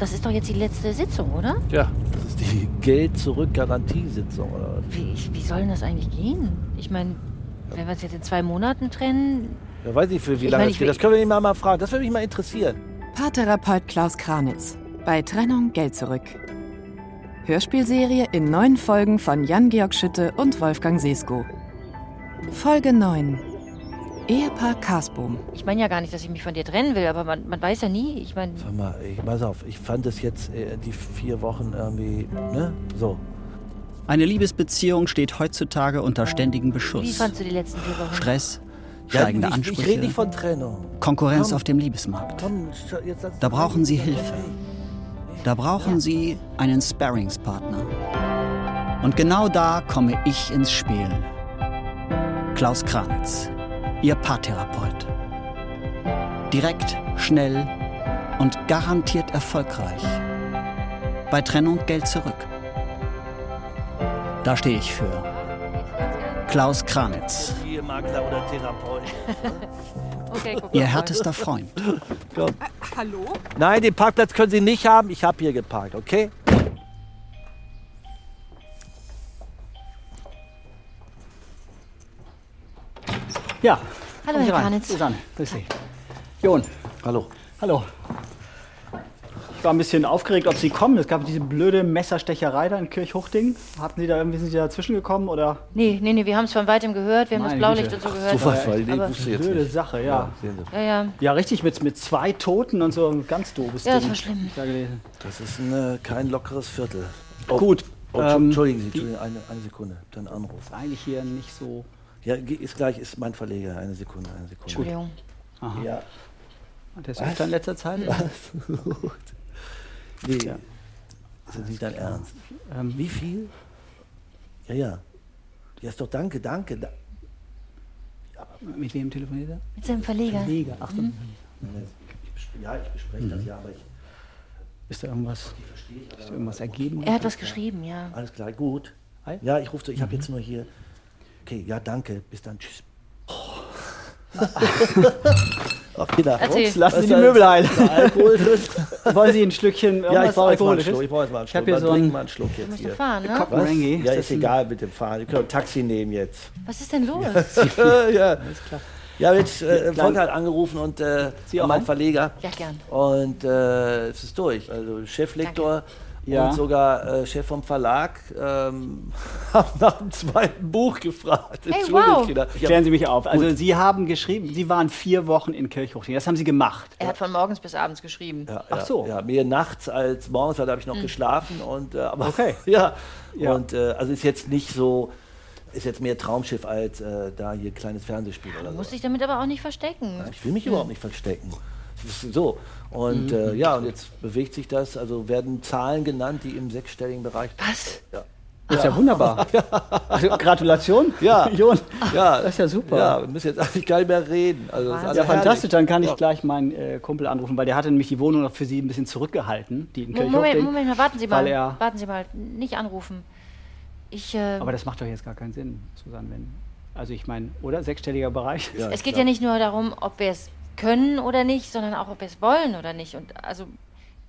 das ist doch jetzt die letzte Sitzung, oder? Ja, das ist die Geld-Zurück-Garantiesitzung, oder was? Wie, ich- wie soll denn das eigentlich gehen? Ich meine, wenn wir uns jetzt in zwei Monaten trennen, Ja, weiß nicht, für wie Ich lange meine, das ich geht. Das können wir ihn mal, mal fragen. Das würde mich mal interessieren. Paartherapeut Klaus Kranitz. Bei Trennung Geld zurück. Hörspielserie in neun Folgen von Jan-Georg Schütte und Wolfgang Sesko. Folge 9. Ehepaar Kasbohm. ich meine ja gar nicht, dass ich mich von dir trennen will, aber man, man weiß ja nie. Ich meine, Sag mal, ich, pass auf, ich fand es jetzt äh, die vier Wochen irgendwie, ne? So. Eine Liebesbeziehung steht heutzutage unter ständigem wie Beschuss. fandst du die letzten vier Wochen? Stress, Ja, steigende ich, Ansprüche, Ich rede nicht von Trennung. Konkurrenz Komm. auf dem Liebesmarkt. Komm, jetzt Da brauchen Sie Hilfe. Da brauchen Sie einen Sparringspartner. Und genau da komme ich ins Spiel. Klaus Kranitz, Ihr Paartherapeut. Direkt, schnell und garantiert erfolgreich. Bei Trennung Geld zurück. Da stehe ich für. Klaus Kranitz. Okay, Ihr härtester Freund. Hallo? Nein, den Parkplatz können Sie nicht haben. Ich habe hier geparkt, okay? Ja. Hallo, Herr. Kranitz. Susanne, grüß Sie. Jon, Hallo. hallo. Ich war ein bisschen aufgeregt, ob Sie kommen. Es gab diese blöde Messerstecherei da in Kirchhuchting. Hatten Sie da irgendwie, sind Sie dazwischen gekommen oder? Nee, nee, nee, wir haben es von weitem gehört, wir haben das Meine Blaulicht Güte. und so gehört. Super, weil die aber- wusste jetzt Blöde nicht. Sache, ja. Ja, ja. Ja, richtig, mit, mit zwei Toten und so ein ganz doofes Ja, das Ding. war schlimm. Da gelesen. Das ist ein, äh, kein lockeres Viertel. Oh, Gut, Oh, Entschu- ähm, Entschuldigen Sie, Entschuldigen, eine, eine Sekunde. Dein Anruf. Ist eigentlich hier nicht so. Ja, ist gleich, ist mein Verleger. Eine Sekunde, eine Sekunde. Entschuldigung. Ja. Der ist öfter in letzter Zeit. Nee, Ja. ist das nicht dein Ernst? Ähm, Wie viel? Ja, ja. Ja, ist doch danke, danke. Da mit wem telefoniert er? Mit seinem Verleger. Liga. Ach so. ich bes- ja, ich bespreche das ja, aber ich, Ist da irgendwas, ist da irgendwas ergeben? Er hat was geschrieben, ja. alles klar, gut. Hi. Ja, ich rufe, ich habe jetzt nur hier. Okay, ja, danke. Bis dann. Tschüss. Oh. Erzähl. Ups, lassen Was Sie die Möbel ein. Alkohol drin? Wollen Sie ein Schlückchen ja, ich brauche jetzt mal einen? Schluck. Ich brauche jetzt mal einen Ich Schluck. habe hier Mal so trink ein- mal einen Schluck jetzt hier. fahren, ne? Was? Ja, ist egal mit dem Fahren. Wir können ein Taxi nehmen jetzt. Was ist denn los? ja. klar. Ja, jetzt äh, Volker hat angerufen und äh, Sie auch mein an? Verleger. Ja, gern. Und äh, es ist durch. Also Cheflektor Ja. und sogar äh, Chef vom Verlag ähm, haben nach dem zweiten Buch gefragt. Hey, Entschuldigt, wow. Ich Klären Sie mich auf. Also Sie haben geschrieben, Sie waren vier Wochen in Kirchhochting. Das haben Sie gemacht. Er hat von morgens bis abends geschrieben. ja, Ach ja, so. Ja, mehr nachts als morgens, weil da habe ich noch geschlafen. Und, äh, aber, Okay. ja. Ja. Und äh, also ist jetzt nicht so, ist jetzt mehr Traumschiff als äh, da hier kleines Fernsehspiel oder Du so. musst dich damit aber auch nicht verstecken. Ich will mich überhaupt nicht verstecken. So. Mhm. Und äh, ja, und jetzt bewegt sich das, also werden Zahlen genannt, die im sechsstelligen Bereich. Was? Ja. Das ist ja wunderbar. Also, Gratulation. Ja. Jon. Ja, Das ist ja super. Ja, wir müssen jetzt eigentlich gar nicht mehr reden. Also, Ja, fantastisch. herrlich. Dann kann ich Ja. gleich meinen äh, Kumpel anrufen, weil der hatte nämlich die Wohnung noch für Sie ein bisschen zurückgehalten, die in Kirchhochting. Moment, Moment mal, warten Sie mal. Warten Sie mal, nicht anrufen. Ich, äh, Aber das macht doch jetzt gar keinen Sinn, Susanne. Wenn, also ich meine, oder? Sechsstelliger Bereich? Ja, es geht klar. ja nicht nur darum, ob wir es können oder nicht, sondern auch, ob wir es wollen oder nicht. Und also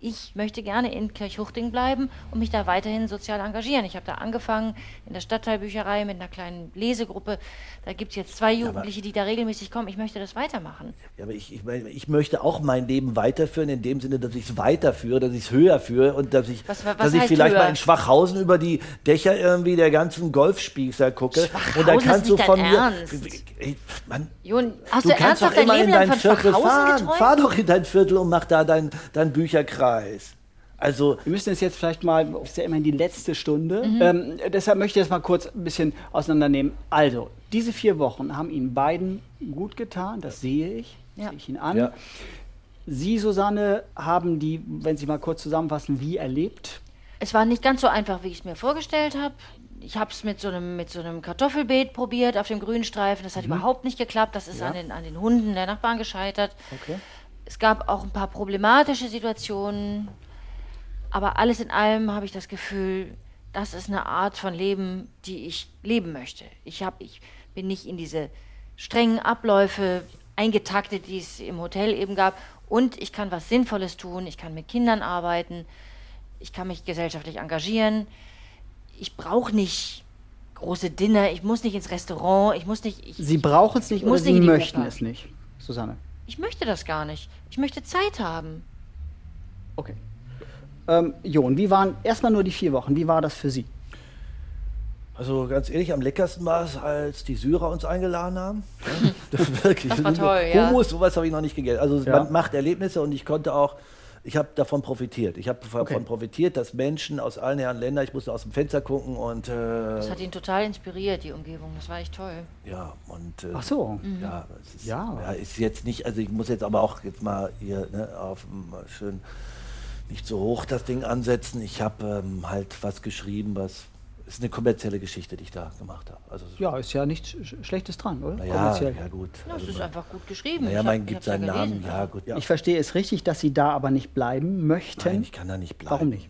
ich möchte gerne in Kirchhuchting bleiben und mich da weiterhin sozial engagieren. Ich habe da angefangen in der Stadtteilbücherei mit einer kleinen Lesegruppe. Da gibt es jetzt zwei Jugendliche, die da regelmäßig kommen. Ich möchte das weitermachen. Ja, aber ich, ich, ich möchte auch mein Leben weiterführen, in dem Sinne, dass ich es weiterführe, dass ich es höher führe und dass ich, Was- was dass ich vielleicht höher? mal in Schwachhausen über die Dächer irgendwie der ganzen Golfspießer gucke. und dann Schwachhausen kannst ist du nicht von mir. Ernst. Ey, Mann, Jon, hast du du, kannst doch immer in dein Viertel Schwachhausen fahren. geträumt? Fahr doch in dein Viertel und mach da dein, dein Bücherkreis. Also, Wir müssen es jetzt vielleicht mal, es ist ja immerhin die letzte Stunde, Mhm. ähm, deshalb möchte ich das mal kurz ein bisschen auseinandernehmen. Also, diese vier Wochen haben Ihnen beiden gut getan, das sehe ich, Ja. sehe ich Ihnen an. Ja. Sie, Susanne, haben die, wenn Sie mal kurz zusammenfassen, wie erlebt? Es war nicht ganz so einfach, wie ich es mir vorgestellt habe. Ich habe es mit so einem mit so einem Kartoffelbeet probiert auf dem Grünstreifen. Das hat überhaupt nicht geklappt. Das ist an, den, an den Hunden der Nachbarn gescheitert. Okay. Es gab auch ein paar problematische Situationen. Aber alles in allem habe ich das Gefühl, das ist eine Art von Leben, die ich leben möchte. Ich, hab, ich bin nicht in diese strengen Abläufe eingetaktet, die es im Hotel eben gab. Und ich kann was Sinnvolles tun, ich kann mit Kindern arbeiten, ich kann mich gesellschaftlich engagieren. Ich brauche nicht große Dinner, ich muss nicht ins Restaurant, ich muss nicht. Ich, Sie brauchen es nicht ich muss Sie nicht die möchten es nicht, Susanne. Ich möchte das gar nicht. Ich möchte Zeit haben. Okay. Ähm, Jon, wie waren erstmal nur die vier Wochen? Wie war das für Sie? Also ganz ehrlich, am leckersten war es, als die Syrer uns eingeladen haben. Ja, das, wirklich. Das war toll, ja. Hummus, sowas habe ich noch nicht gegessen. Also Ja. man macht Erlebnisse und ich konnte auch, ich habe davon profitiert. Ich habe davon Okay. profitiert, dass Menschen aus allen Herren Ländern, ich musste aus dem Fenster gucken und äh, Das hat ihn total inspiriert, die Umgebung. Das war echt toll. ja, und äh, Ach so. Ja, es ist, Ja. ja. ist jetzt nicht, also ich muss jetzt aber auch jetzt mal hier ne, auf mal schön nicht so hoch das Ding ansetzen. Ich habe ähm, halt was geschrieben, was ist eine kommerzielle Geschichte, die ich da gemacht habe. Also Ja, ist ja nichts Sch- Schlechtes dran, oder? naja, Kommerziell. ja gut. Ja, es Also ist einfach gut geschrieben. naja, Ich man gibt ich seinen ja Namen, ja gut. Ja. Ich verstehe es richtig, dass Sie da aber nicht bleiben möchten. Nein, ich kann da nicht bleiben. Warum nicht?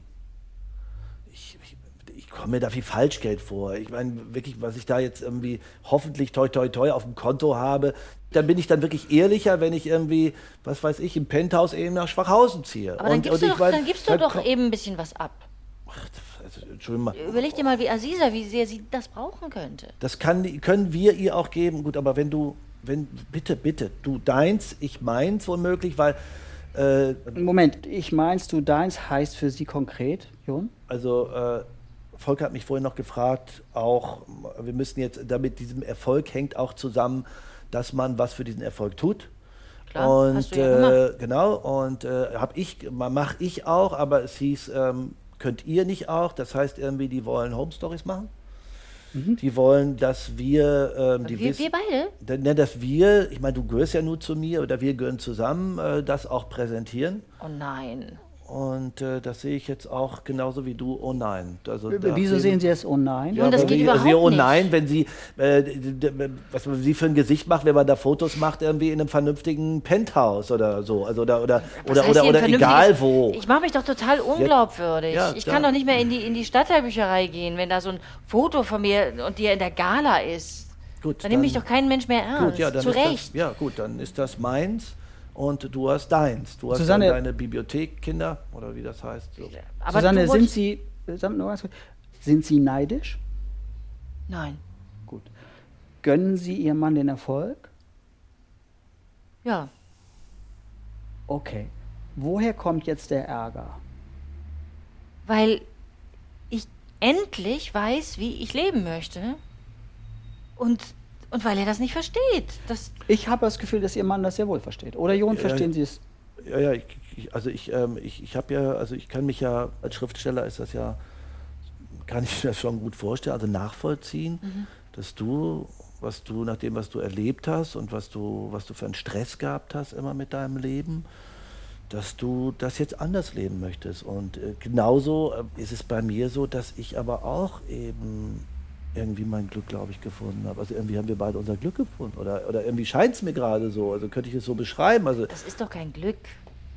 Ich, ich, ich komme mir da wie Falschgeld vor. Ich meine, wirklich, was ich da jetzt irgendwie hoffentlich toi toi toi auf dem Konto habe, dann bin ich dann wirklich ehrlicher, wenn ich irgendwie, was weiß ich, im Penthouse eben nach Schwachhausen ziehe. Aber dann gibst, du ich doch, mein, dann gibst du dann doch eben ein bisschen was ab. Also, Entschuldigung mal. Überleg dir mal, wie Aziza, wie sehr sie das brauchen könnte. Das kann, können wir ihr auch geben. Gut, aber wenn du, wenn, bitte, bitte, du deins, ich meins womöglich, weil, äh, Moment, ich meinst du, deins heißt für Sie konkret, Jon? also, äh, Volker hat mich vorhin noch gefragt, auch, wir müssen jetzt, damit diesem Erfolg hängt auch zusammen, dass man was für diesen Erfolg tut. Klar, und hast du ja äh, genau, und äh, habe ich, mache ich auch, aber es hieß, ähm, könnt ihr nicht auch? Das heißt irgendwie, die wollen Home Stories machen. Die wollen, dass wir, ähm, die Wir, wissen- wir beide? Ne, dass wir, ich meine, du gehörst ja nur zu mir oder wir gehören zusammen, äh, das auch präsentieren. Oh nein. Und äh, das sehe ich jetzt auch genauso wie du. Oh nein. Also, Wieso sehen Sie es? Oh nein. Ja, Und das geht wie, überhaupt also, oh nicht. nein, wenn sie, äh, was man sie für ein Gesicht macht, wenn man da Fotos macht, irgendwie in einem vernünftigen Penthouse oder so. Also, oder oder, Was oder, oder, oder egal wo. Ich mache mich doch total unglaubwürdig. Ja, ich kann doch nicht mehr in die, in die Stadtteilbücherei gehen, wenn da so ein Foto von mir und dir in der Gala ist. Gut, Dann nimmt mich dann- doch kein Mensch mehr ernst. Gut, ja, dann Zu ist Recht. Das, ja, gut, dann ist das meins und du hast deins. Du hast Susanne- dann deine Bibliothek, Kinder oder wie das heißt. So. Aber Susanne, sind Sie, sind Sie neidisch? Nein. Gut. Gönnen Sie Ihrem Mann den Erfolg? Ja. Okay. Woher kommt jetzt der Ärger? Weil ich endlich weiß, wie ich leben möchte. Und, und weil er das nicht versteht. Das, Ich habe das Gefühl, dass Ihr Mann das sehr wohl versteht. Oder Jon, Ja, verstehen Sie es? Ja, ja, ich, ich, also ich, ähm, ich, ich habe ja, also ich kann mich ja, als Schriftsteller ist das ja, kann ich mir das schon gut vorstellen, also nachvollziehen, dass du, was du, nach dem, was du erlebt hast und was du, was du für einen Stress gehabt hast immer mit deinem Leben, dass du das jetzt anders leben möchtest. Und äh, genauso äh, ist es bei mir so, dass ich aber auch eben irgendwie mein Glück, glaube ich, gefunden habe. Also irgendwie haben wir beide unser Glück gefunden. Oder, oder irgendwie scheint es mir gerade so. Also könnte ich es so beschreiben. Also das ist doch kein Glück.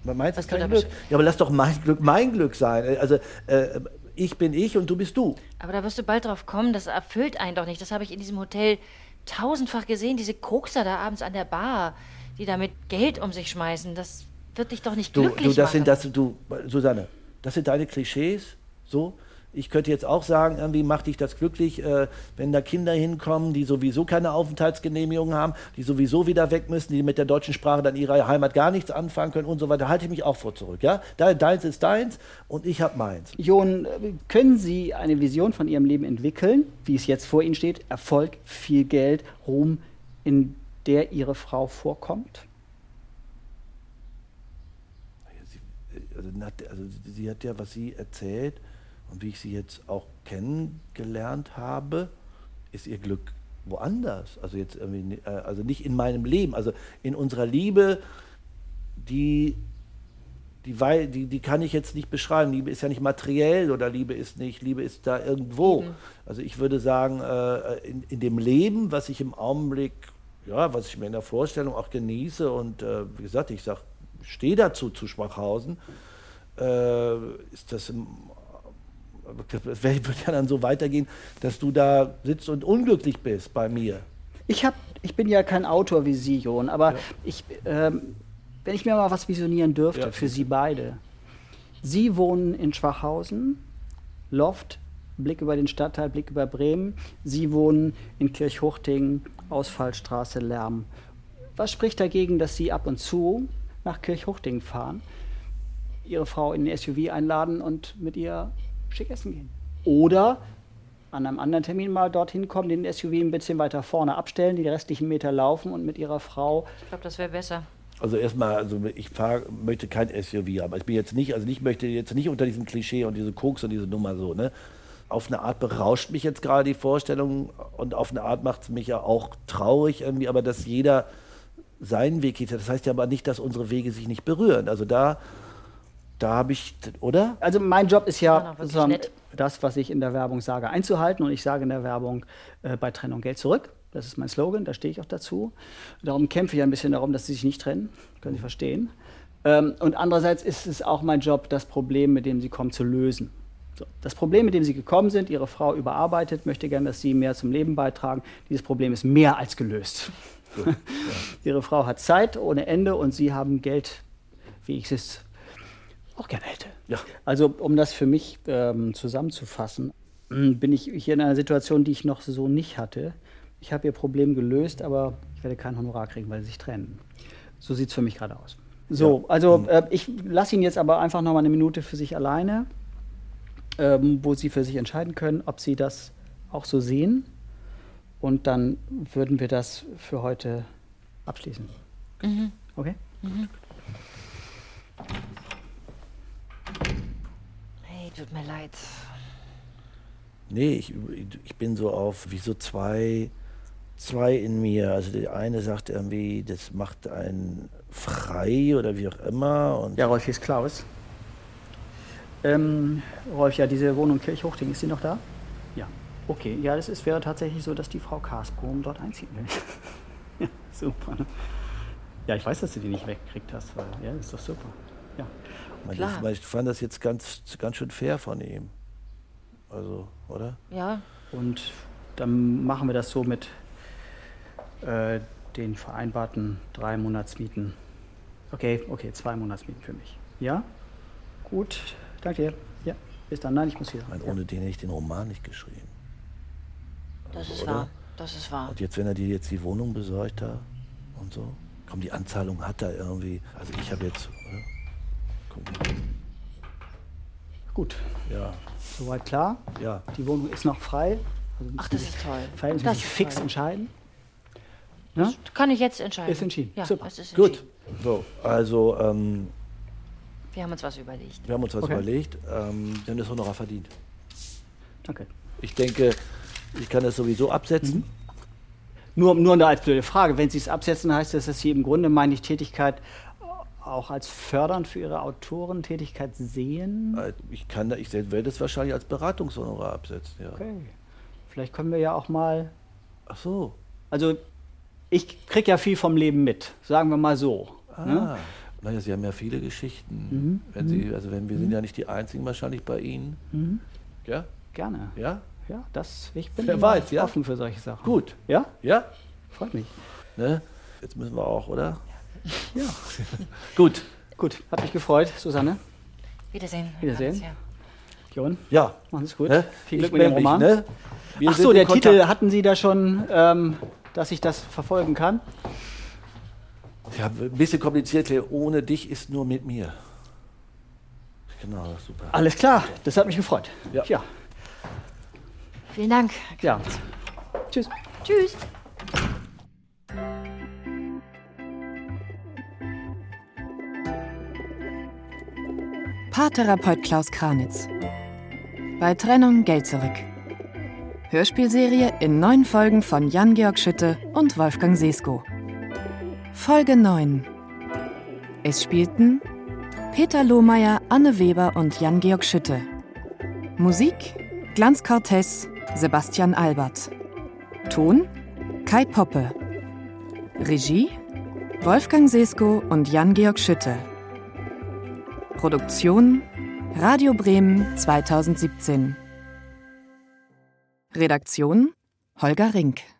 man meint es du kein da Glück. Ja, aber lass doch mein Glück mein Glück sein. Also äh, ich bin ich und du bist du. Aber da wirst du bald drauf kommen, das erfüllt einen doch nicht. Das habe ich in diesem Hotel tausendfach gesehen, diese Kokser da abends an der Bar, die da mit Geld um sich schmeißen. Das wird dich doch nicht Du, glücklich du das machen. sind das du Susanne, das sind deine Klischees, so. Ich könnte jetzt auch sagen, irgendwie macht dich das glücklich, äh, wenn da Kinder hinkommen, die sowieso keine Aufenthaltsgenehmigung haben, die sowieso wieder weg müssen, die mit der deutschen Sprache dann ihrer Heimat gar nichts anfangen können und so weiter. Halte ich mich auch vor zurück, ja? De- Deins ist deins und ich habe meins. Jon, äh, können Sie eine Vision von Ihrem Leben entwickeln, wie es jetzt vor Ihnen steht? Erfolg, viel Geld, Ruhm, in der Ihre Frau vorkommt? Sie, also, also sie hat ja, was sie erzählt und wie ich sie jetzt auch kennengelernt habe, ist ihr Glück woanders. Also jetzt irgendwie, äh, also nicht in meinem Leben, also in unserer Liebe, die, die, die, die kann ich jetzt nicht beschreiben. Liebe ist ja nicht materiell oder Liebe ist nicht, Liebe ist da irgendwo. Also ich würde sagen, äh, in, in dem Leben, was ich im Augenblick, ja, was ich mir in der Vorstellung auch genieße und äh, wie gesagt, ich sag, stehe dazu zu Schwachhausen, ist das im es wird ja dann so weitergehen, dass du da sitzt und unglücklich bist bei mir. Ich habe ich bin ja kein Autor wie Sie, Jon, aber ich, ähm, wenn ich mir mal was visionieren dürfte Ja. für Sie beide. Sie wohnen in Schwachhausen, Loft, Blick über den Stadtteil, Blick über Bremen. Sie wohnen in Kirchhuchting, Ausfallstraße, Lärm. Was spricht dagegen, dass Sie ab und zu nach Kirchhuchting fahren, Ihre Frau in den SUV einladen und mit ihr schick essen gehen? Oder an einem anderen Termin mal dorthin kommen, den SUV ein bisschen weiter vorne abstellen, die restlichen Meter laufen und mit ihrer Frau. Ich glaube, das wäre besser. Also erstmal, also ich fahr, möchte kein SUV haben. Ich bin jetzt nicht, also ich möchte jetzt nicht unter diesem Klischee und diese Koks und diese Nummer so, ne? Auf eine Art berauscht mich jetzt gerade die Vorstellung und auf eine Art macht es mich ja auch traurig irgendwie, aber dass jeder seinen Weg geht. Das heißt ja aber nicht, dass unsere Wege sich nicht berühren. Also da, da habe ich, oder? Also mein Job ist ja Ja, das, was ich in der Werbung sage, einzuhalten. Und ich sage in der Werbung äh, bei Trennung Geld zurück. Das ist mein Slogan, da stehe ich auch dazu. Darum kämpfe ich ein bisschen darum, dass sie sich nicht trennen. Können Sie verstehen. Ähm, und andererseits ist es auch mein Job, das Problem, mit dem Sie kommen, zu lösen. So. Das Problem, mit dem Sie gekommen sind, Ihre Frau überarbeitet, möchte gerne, dass Sie mehr zum Leben beitragen. Dieses Problem ist mehr als gelöst. Ihre Frau hat Zeit ohne Ende und Sie haben Geld, wie ich es auch gerne hätte. Ja. Also, um das für mich ähm, zusammenzufassen, m, bin ich hier in einer Situation, die ich noch so nicht hatte. Ich habe ihr Problem gelöst, aber ich werde kein Honorar kriegen, weil sie sich trennen. So sieht es für mich gerade aus. So, also äh, ich lasse ihn jetzt aber einfach noch mal eine Minute für sich alleine, ähm, wo Sie für sich entscheiden können, ob Sie das auch so sehen. Und dann würden wir das für heute abschließen. Okay? Hey, tut mir leid. Nee, ich, ich bin so auf wie so zwei, zwei in mir. Also der eine sagt irgendwie, das macht einen frei oder wie auch immer. Und Ja, Rolf, hier ist Klaus. Ähm, Rolf, ja, diese Wohnung Kirchhochting, ist sie noch da? Ja. Okay, ja, das ist, wäre tatsächlich so, dass die Frau Karsbohm dort einziehen will. ja, super. Ja, ich weiß, dass du die nicht weggekriegt hast, weil, ja, ist doch super. Ja. man, Klar. das, ich fand das jetzt ganz, ganz schön fair von ihm. Also, oder? Ja, Und dann machen wir das so mit äh, den vereinbarten drei Monatsmieten. Okay, okay, zwei Monatsmieten für mich. Ja? Gut, danke dir. Ja, bis dann. Nein, ich muss wieder. Ich meine, Ja. ohne den hätte ich den Roman nicht geschrieben. das ist oder? wahr. Das ist wahr. Und jetzt, wenn er dir jetzt die Wohnung besorgt da und so, komm, die Anzahlung hat er irgendwie. Also ich habe jetzt, oder? Guck mal. Gut, Ja, soweit klar. ja. Die Wohnung ist noch frei. Also Ach, das ist toll. Das verhältnismäßig ist fix toll. entscheiden. Ne? Kann ich jetzt entscheiden? Ist entschieden. Ja, Super. ist Gut. entschieden. So, also ähm, Wir haben uns was überlegt. wir haben uns was Okay. überlegt. Ähm, wir haben das Honorar verdient. Danke. Ich denke, ich kann das sowieso absetzen. Mhm. Nur, nur eine als blöde Frage. Wenn Sie es absetzen, heißt das, dass Sie im Grunde meine Tätigkeit auch als fördernd für Ihre Autorentätigkeit sehen? Äh, Ich kann, da- ich werde es wahrscheinlich als Beratungshonorar absetzen. Ja. Okay. Vielleicht können wir ja auch mal. Ach so. Also, ich kriege ja viel vom Leben mit, sagen wir mal so. Ah. Ne? Naja, Sie haben ja viele Geschichten. Mhm. Wenn Sie, also wenn wir sind ja nicht die einzigen wahrscheinlich bei Ihnen. Mhm. Ja? Gerne. Ja? Ja, das, ich bin Wer weiß, ja? offen für solche Sachen. Gut. Ja? Ja? Freut mich. Ne? Jetzt müssen wir auch, oder? Ja. Gut. Gut, hat mich gefreut, Susanne. Wiedersehen. Wiedersehen. Ja. Jon, Ja. machen Sie es gut. Ne? Viel Glück Ich mit dem meld mich, Roman. Ne? Wir Ach so, der Kontakt. Titel, hatten Sie da schon, ähm, dass ich das verfolgen kann? Ja, ein bisschen kompliziert. Ohne dich ist nur mit mir. Genau, super. Alles klar, das hat mich gefreut. Ja. ja. Vielen Dank. ja. Tschüss. Tschüss. Paartherapeut Klaus Kranitz. Bei Trennung Geld zurück. Hörspielserie in neun Folgen von Jan-Georg Schütte und Wolfgang Sesko. Folge 9. Es spielten Peter Lohmeier, Anne Weber und Jan-Georg Schütte. Musik Glanz Cortez, Sebastian Albert. Ton Kai Poppe. Regie Wolfgang Sesko und Jan-Georg Schütte. Produktion Radio Bremen 2017. Redaktion Holger Rink.